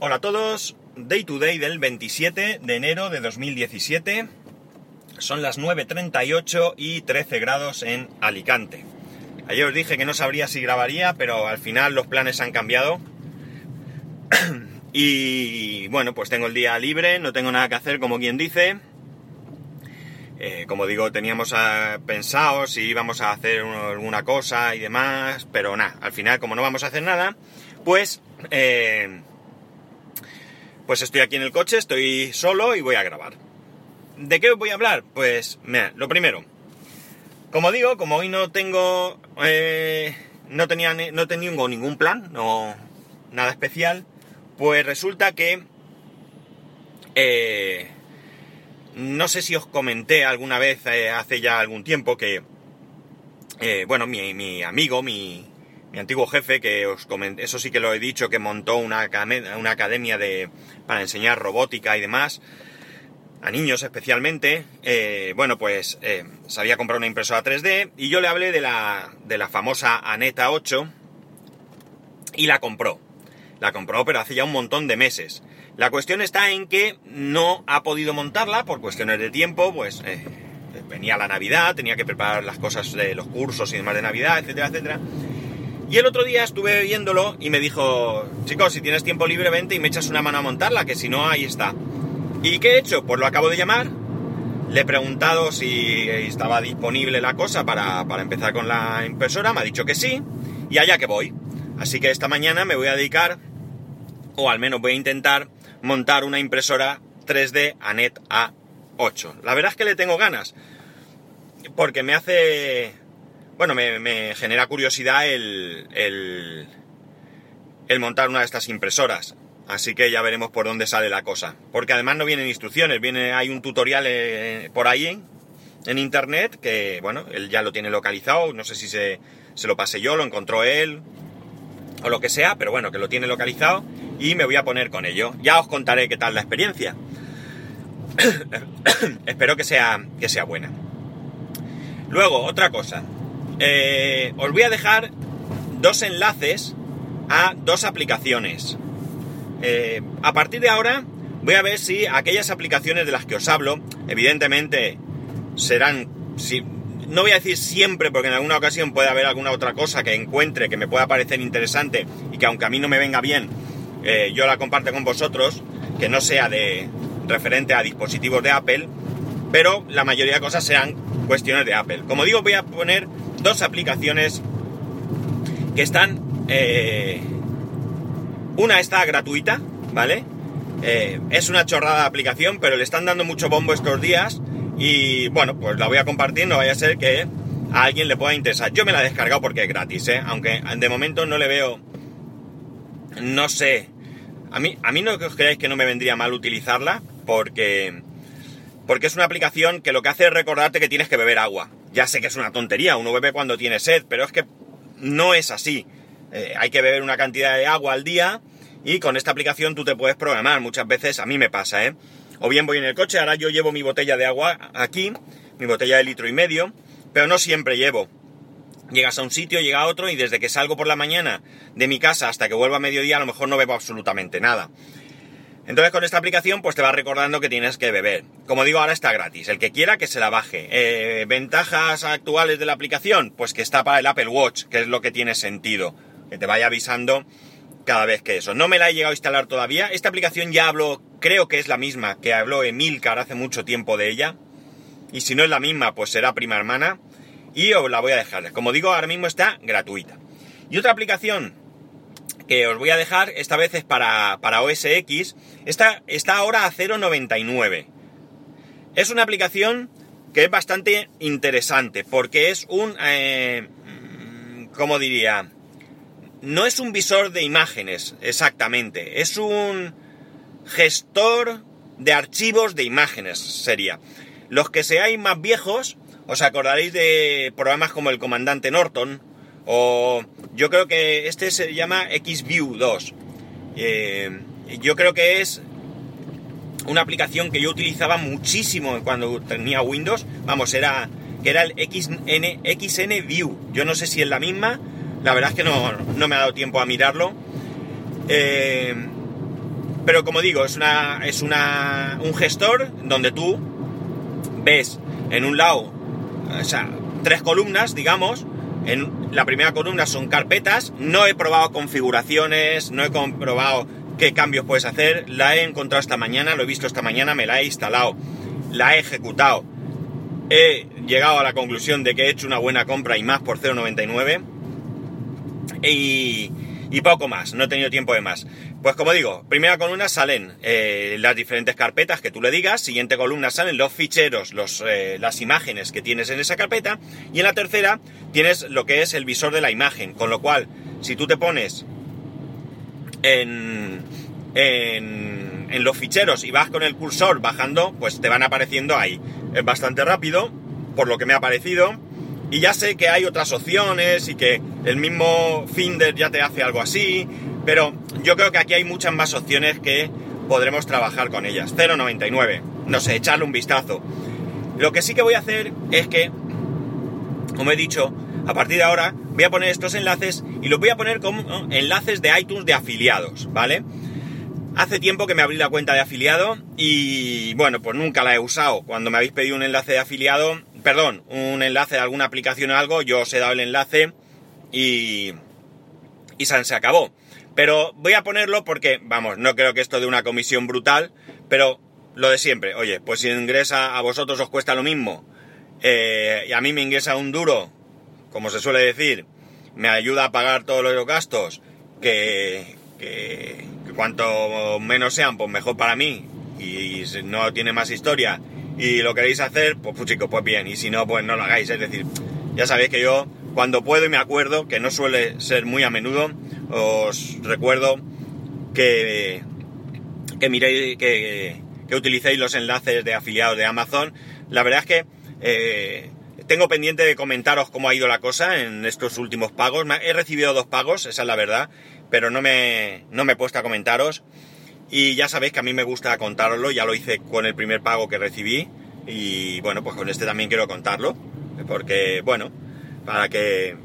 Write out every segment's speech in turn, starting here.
Hola a todos, Day to Day del 27 de enero de 2017. Son las 9.38 y 13 grados en Alicante. Ayer os dije que no sabría si grabaría, pero al final los planes han cambiado. y bueno, pues tengo el día libre, no tengo nada que hacer como quien dice. Eh, como digo, teníamos pensado si íbamos a hacer alguna cosa y demás, pero nada, al final como no vamos a hacer nada, pues... Eh, pues estoy aquí en el coche, estoy solo y voy a grabar. ¿De qué voy a hablar? Pues, mira, lo primero. Como digo, como hoy no tengo... Eh, no, tenía, no ningún plan, no, nada especial, pues resulta que... Eh, no sé si os comenté alguna vez eh, hace ya algún tiempo que... bueno, mi amigo, mi, mi antiguo jefe, que os comenté, eso sí que lo he dicho, que montó una, una academia de, para enseñar robótica y demás, a niños especialmente, eh, bueno, pues eh, se había comprado una impresora 3D y yo le hablé de la, de la famosa Aneta 8 y la compró. La compró, pero hace ya un montón de meses. La cuestión está en que no ha podido montarla por cuestiones de tiempo, pues eh, venía la Navidad, tenía que preparar las cosas de los cursos y demás de Navidad, etcétera, etcétera. Y el otro día estuve viéndolo y me dijo, chicos, si tienes tiempo libre, vente y me echas una mano a montarla, que si no, ahí está. ¿Y qué he hecho? Pues lo acabo de llamar, le he preguntado si estaba disponible la cosa para, empezar con la impresora, me ha dicho que sí, y allá que voy. Así que esta mañana me voy a dedicar, o al menos voy a intentar, montar una impresora 3D ANET A8. La verdad es que le tengo ganas, porque me hace bueno, me, genera curiosidad el, el, montar una de estas impresoras. Así que ya veremos por dónde sale la cosa. Porque además no vienen instrucciones, viene, hay un tutorial eh, por ahí en, internet que, bueno, él ya lo tiene localizado. No sé si se, se lo pasé yo, lo encontró él o lo que sea, pero bueno, que lo tiene localizado y me voy a poner con ello. Ya os contaré qué tal la experiencia. Espero que sea, que sea buena. Luego, otra cosa. Eh, os voy a dejar dos enlaces a dos aplicaciones. Eh, a partir de ahora voy a ver si aquellas aplicaciones de las que os hablo, evidentemente serán, si, no voy a decir siempre porque en alguna ocasión puede haber alguna otra cosa que encuentre que me pueda parecer interesante y que aunque a mí no me venga bien, eh, yo la comparte con vosotros, que no sea de referente a dispositivos de Apple, pero la mayoría de cosas serán cuestiones de Apple. Como digo, voy a poner dos aplicaciones que están... Eh, una está gratuita, ¿vale? Eh, es una chorrada de aplicación, pero le están dando mucho bombo estos días y bueno, pues la voy a compartir, no vaya a ser que a alguien le pueda interesar. Yo me la he descargado porque es gratis, ¿eh? Aunque de momento no le veo... No sé. A mí, a mí no os creáis que no me vendría mal utilizarla porque... Porque es una aplicación que lo que hace es recordarte que tienes que beber agua. Ya sé que es una tontería, uno bebe cuando tiene sed, pero es que no es así. Eh, hay que beber una cantidad de agua al día y con esta aplicación tú te puedes programar. Muchas veces a mí me pasa, ¿eh? O bien voy en el coche, ahora yo llevo mi botella de agua aquí, mi botella de litro y medio, pero no siempre llevo. Llegas a un sitio, llega a otro y desde que salgo por la mañana de mi casa hasta que vuelvo a mediodía a lo mejor no bebo absolutamente nada. Entonces con esta aplicación pues te va recordando que tienes que beber. Como digo, ahora está gratis. El que quiera que se la baje. Eh, ¿Ventajas actuales de la aplicación? Pues que está para el Apple Watch, que es lo que tiene sentido. Que te vaya avisando cada vez que eso. No me la he llegado a instalar todavía. Esta aplicación ya hablo, creo que es la misma que habló Emilcar hace mucho tiempo de ella. Y si no es la misma, pues será prima hermana. Y os la voy a dejar. Como digo, ahora mismo está gratuita. Y otra aplicación que os voy a dejar, esta vez es para, para OS X, esta está ahora a 0.99. Es una aplicación que es bastante interesante porque es un, eh, ¿cómo diría? No es un visor de imágenes exactamente, es un gestor de archivos de imágenes sería. Los que seáis más viejos, os acordaréis de programas como el Comandante Norton, o yo creo que este se llama XView 2. Eh, yo creo que es una aplicación que yo utilizaba muchísimo cuando tenía Windows. Vamos, era era el XN, XN View. Yo no sé si es la misma. La verdad es que no, me ha dado tiempo a mirarlo. Eh, pero como digo, es una. es una. un gestor donde tú ves en un lado. O sea, tres columnas, digamos. En la primera columna son carpetas. No he probado configuraciones, no he comprobado qué cambios puedes hacer. La he encontrado esta mañana, lo he visto esta mañana, me la he instalado, la he ejecutado. He llegado a la conclusión de que he hecho una buena compra y más por 0,99. Y, y poco más, no he tenido tiempo de más. Pues como digo, primera columna salen eh, las diferentes carpetas que tú le digas, siguiente columna salen los ficheros, los, eh, las imágenes que tienes en esa carpeta, y en la tercera tienes lo que es el visor de la imagen, con lo cual, si tú te pones en, en, los ficheros y vas con el cursor bajando, pues te van apareciendo ahí. Es bastante rápido, por lo que me ha parecido. Y ya sé que hay otras opciones y que el mismo Finder ya te hace algo así, pero yo creo que aquí hay muchas más opciones que podremos trabajar con ellas. 0.99, no sé, echarle un vistazo. Lo que sí que voy a hacer es que, como he dicho, a partir de ahora voy a poner estos enlaces y los voy a poner como enlaces de iTunes de afiliados, ¿vale? Hace tiempo que me abrí la cuenta de afiliado y bueno, pues nunca la he usado. Cuando me habéis pedido un enlace de afiliado, perdón, un enlace de alguna aplicación o algo, yo os he dado el enlace y, y se acabó. Pero voy a ponerlo porque, vamos, no creo que esto de una comisión brutal, pero lo de siempre, oye, pues si ingresa a vosotros os cuesta lo mismo eh, y a mí me ingresa un duro como se suele decir, me ayuda a pagar todos los gastos, que, cuanto menos sean, pues mejor para mí, y, si no tiene más historia, y lo queréis hacer, pues, pues chicos, pues bien, y si no, pues no lo hagáis, es decir, ya sabéis que yo, cuando puedo y me acuerdo, que no suele ser muy a menudo, os recuerdo que, que miréis, que, utilicéis los enlaces de afiliados de Amazon. La verdad es que eh, tengo pendiente de comentaros cómo ha ido la cosa en estos últimos pagos. He recibido dos pagos, esa es la verdad, pero no me, no me he puesto a comentaros. Y ya sabéis que a mí me gusta contarlo, ya lo hice con el primer pago que recibí. Y bueno, pues con este también quiero contarlo. Porque, bueno, para que...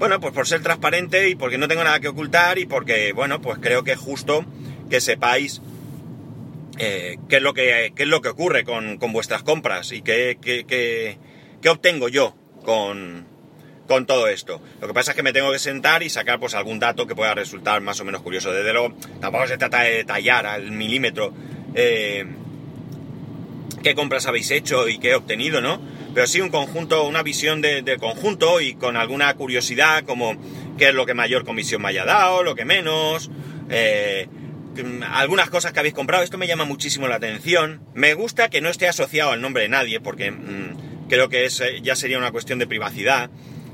Bueno, pues por ser transparente y porque no tengo nada que ocultar y porque, bueno, pues creo que es justo que sepáis eh, qué, es lo que, qué es lo que ocurre con, con vuestras compras y qué, qué, ¿Qué obtengo yo con, con todo esto? Lo que pasa es que me tengo que sentar y sacar pues algún dato que pueda resultar más o menos curioso. Desde luego, tampoco se trata de detallar al milímetro eh, qué compras habéis hecho y qué he obtenido, ¿no? Pero sí un conjunto, una visión del de conjunto y con alguna curiosidad como qué es lo que mayor comisión me haya dado, lo que menos, eh, algunas cosas que habéis comprado. Esto me llama muchísimo la atención. Me gusta que no esté asociado al nombre de nadie porque... Mm, creo que es, eh, ya sería una cuestión de privacidad.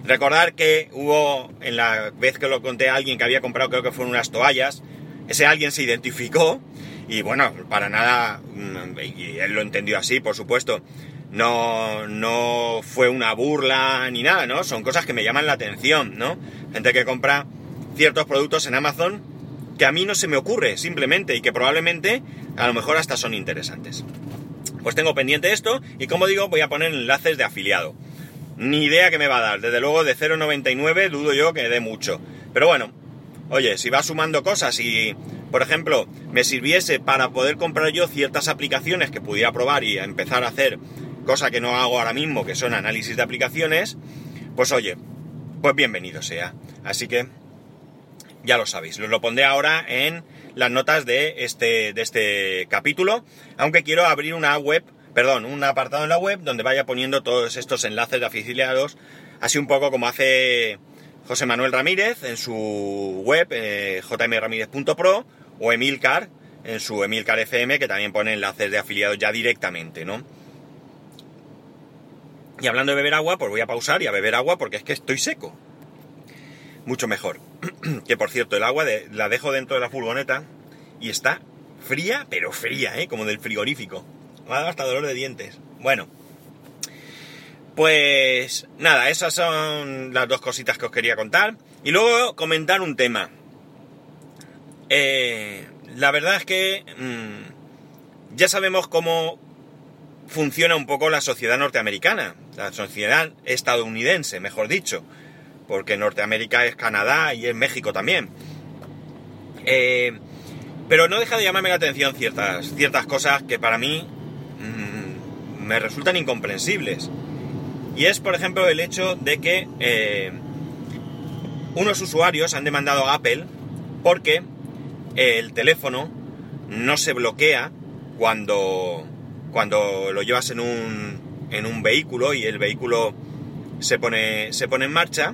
Recordar que hubo, en la vez que lo conté a alguien que había comprado, creo que fueron unas toallas, ese alguien se identificó y bueno, para nada, mm, él lo entendió así, por supuesto, no, no fue una burla ni nada, ¿no? Son cosas que me llaman la atención, ¿no? Gente que compra ciertos productos en Amazon que a mí no se me ocurre simplemente y que probablemente a lo mejor hasta son interesantes. Pues tengo pendiente esto y como digo voy a poner enlaces de afiliado. Ni idea que me va a dar, desde luego de 0.99 dudo yo que dé mucho. Pero bueno, oye, si va sumando cosas y, por ejemplo, me sirviese para poder comprar yo ciertas aplicaciones que pudiera probar y empezar a hacer cosa que no hago ahora mismo, que son análisis de aplicaciones, pues oye, pues bienvenido sea. Así que ya lo sabéis, lo pondré ahora en las notas de este, de este capítulo, aunque quiero abrir una web, perdón, un apartado en la web donde vaya poniendo todos estos enlaces de afiliados, así un poco como hace José Manuel Ramírez en su web eh, jmramírez.pro o Emilcar en su Emilcar FM que también pone enlaces de afiliados ya directamente, ¿no? Y hablando de beber agua, pues voy a pausar y a beber agua porque es que estoy seco. Mucho mejor. que por cierto, el agua la dejo dentro de la furgoneta y está fría, pero fría, ¿eh? Como del frigorífico. Me ha dado hasta dolor de dientes. Bueno. Pues nada, esas son las dos cositas que os quería contar. Y luego comentar un tema. Eh, la verdad es que mm, ya sabemos cómo funciona un poco la sociedad norteamericana, la sociedad estadounidense, mejor dicho porque Norteamérica es Canadá y es México también. Eh, Pero no deja de llamarme la atención ciertas, ciertas cosas que para mí mmm, me resultan incomprensibles. Y es, por ejemplo, el hecho de que eh, unos usuarios han demandado a Apple porque el teléfono no se bloquea cuando, cuando lo llevas en un, en un vehículo y el vehículo se pone, se pone en marcha.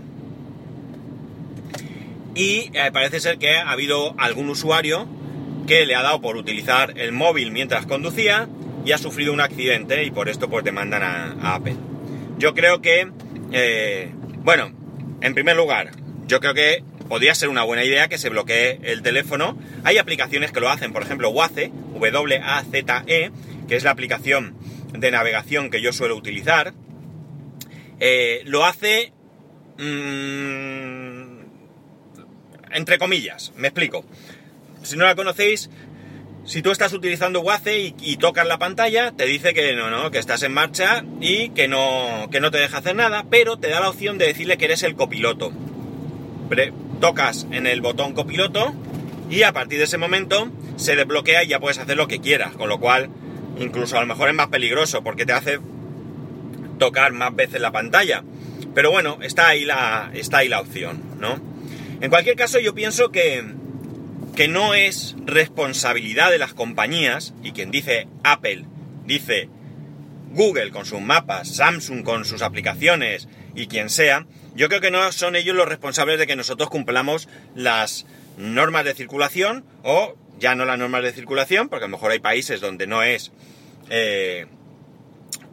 Y eh, parece ser que ha habido algún usuario que le ha dado por utilizar el móvil mientras conducía y ha sufrido un accidente y por esto pues demandan a, Apple. Yo creo que, eh, bueno, en primer lugar, yo creo que podría ser una buena idea que se bloquee el teléfono. Hay aplicaciones que lo hacen, por ejemplo, WAZE, W-A-Z-E, que es la aplicación de navegación que yo suelo utilizar. Eh, lo hace... Mmm, entre comillas, me explico. Si no la conocéis, si tú estás utilizando WAZE y, tocas la pantalla, te dice que no, no, que estás en marcha y que no, que no te deja hacer nada, pero te da la opción de decirle que eres el copiloto. Tocas en el botón copiloto y a partir de ese momento se desbloquea y ya puedes hacer lo que quieras, con lo cual incluso a lo mejor es más peligroso porque te hace tocar más veces la pantalla. Pero bueno, está ahí la, está ahí la opción, ¿no? En cualquier caso yo pienso que, que no es responsabilidad de las compañías, y quien dice Apple, dice Google con sus mapas, Samsung con sus aplicaciones y quien sea, yo creo que no son ellos los responsables de que nosotros cumplamos las normas de circulación o ya no las normas de circulación, porque a lo mejor hay países donde no es eh,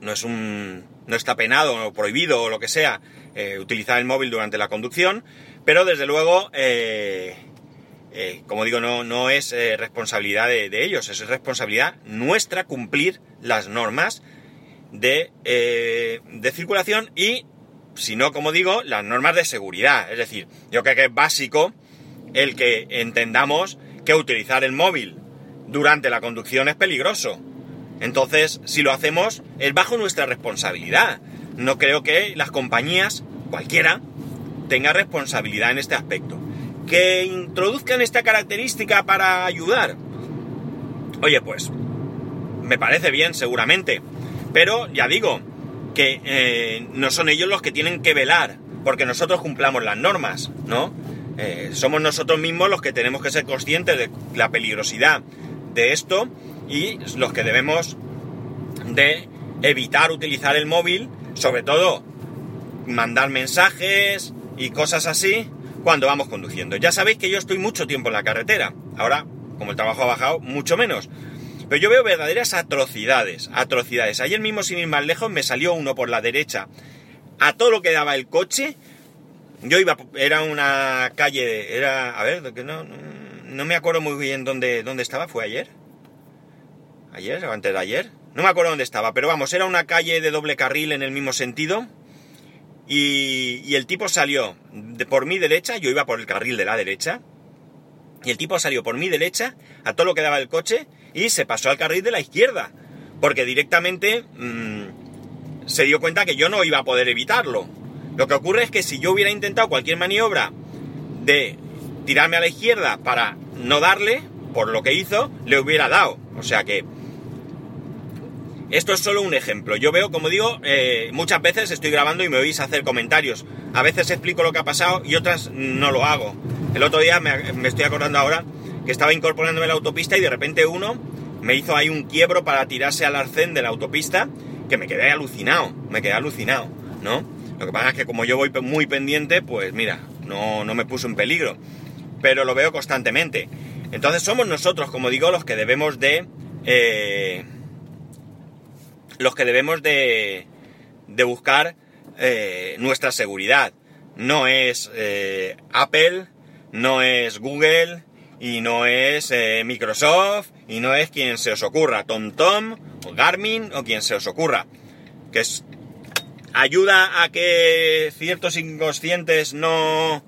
no es un no está penado o prohibido o lo que sea eh, utilizar el móvil durante la conducción, pero desde luego eh, como digo, no, no es responsabilidad de, ellos, es responsabilidad nuestra cumplir las normas de, de, circulación y, si no, como digo, las normas de seguridad. Es decir, yo creo que es básico el que entendamos que utilizar el móvil durante la conducción es peligroso. Entonces, si lo hacemos, es bajo nuestra responsabilidad. No creo que las compañías, cualquiera, tenga responsabilidad en este aspecto que introduzcan esta característica para ayudar. Oye, pues, me parece bien, seguramente. Pero ya digo, que eh, no son ellos los que tienen que velar, porque nosotros cumplamos las normas, ¿no? Eh, somos nosotros mismos los que tenemos que ser conscientes de la peligrosidad de esto y los que debemos de evitar utilizar el móvil, sobre todo mandar mensajes y cosas así, cuando vamos conduciendo. Ya sabéis que yo estoy mucho tiempo en la carretera. Ahora, como el trabajo ha bajado, mucho menos. Pero yo veo verdaderas atrocidades, atrocidades. Ayer mismo, sin ir más lejos, me salió uno por la derecha. A todo lo que daba el coche, yo iba, era una calle, era, a ver, que no, no me acuerdo muy bien dónde, dónde estaba, ¿fue ayer? ¿Ayer o antes de ayer? No me acuerdo dónde estaba, pero vamos, era una calle de doble carril en el mismo sentido y, el tipo salió por mi derecha, yo iba por el carril de la derecha, y el tipo salió por mi derecha a todo lo que daba el coche y se pasó al carril de la izquierda, porque directamente mmm, se dio cuenta que yo no iba a poder evitarlo. Lo que ocurre es que si yo hubiera intentado cualquier maniobra de tirarme a la izquierda para no darle, por lo que hizo, le hubiera dado. O sea que esto es solo un ejemplo. Yo veo, como digo, eh, muchas veces estoy grabando y me oís hacer comentarios. A veces explico lo que ha pasado y otras no lo hago. El otro día me, me estoy acordando ahora que estaba incorporándome a la autopista y de repente uno me hizo ahí un quiebro para tirarse al arcén de la autopista que me quedé alucinado, me quedé alucinado, ¿no? Lo que pasa es que como yo voy muy pendiente, pues mira, no, no me puso en peligro. Pero lo veo constantemente. Entonces somos nosotros, como digo, los que debemos de... Eh, los que debemos de, de buscar eh, nuestra seguridad. No es eh, Apple, no es Google y no es Microsoft y no es quien se os ocurra, TomTom o Garmin o quien se os ocurra. Que es, ayuda a que ciertos inconscientes no,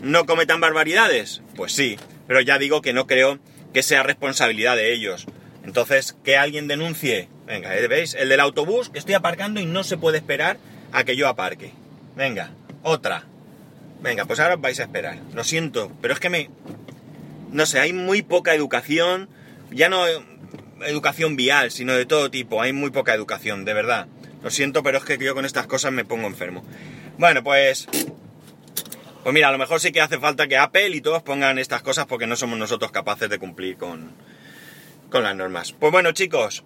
no cometan barbaridades. Pues sí, pero ya digo que no creo que sea responsabilidad de ellos. Entonces, que alguien denuncie. Venga, ¿veis? El del autobús que estoy aparcando y no se puede esperar a que yo aparque. Venga, otra. Venga, pues ahora vais a esperar. Lo siento, pero es que me... no sé, hay muy poca educación, ya no educación vial, sino de todo tipo, hay muy poca educación, de verdad. Lo siento, pero es que yo con estas cosas me pongo enfermo. Bueno, pues... Pues mira, a lo mejor sí que hace falta que Apple y todos pongan estas cosas porque no somos nosotros capaces de cumplir con, con las normas. Pues bueno, chicos,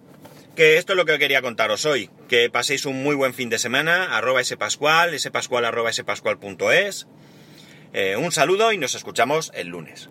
que esto es lo que quería contaros hoy. Que paséis un muy buen fin de semana, arroba spascual, spascual arroba spascual.es. Eh, un saludo y nos escuchamos el lunes.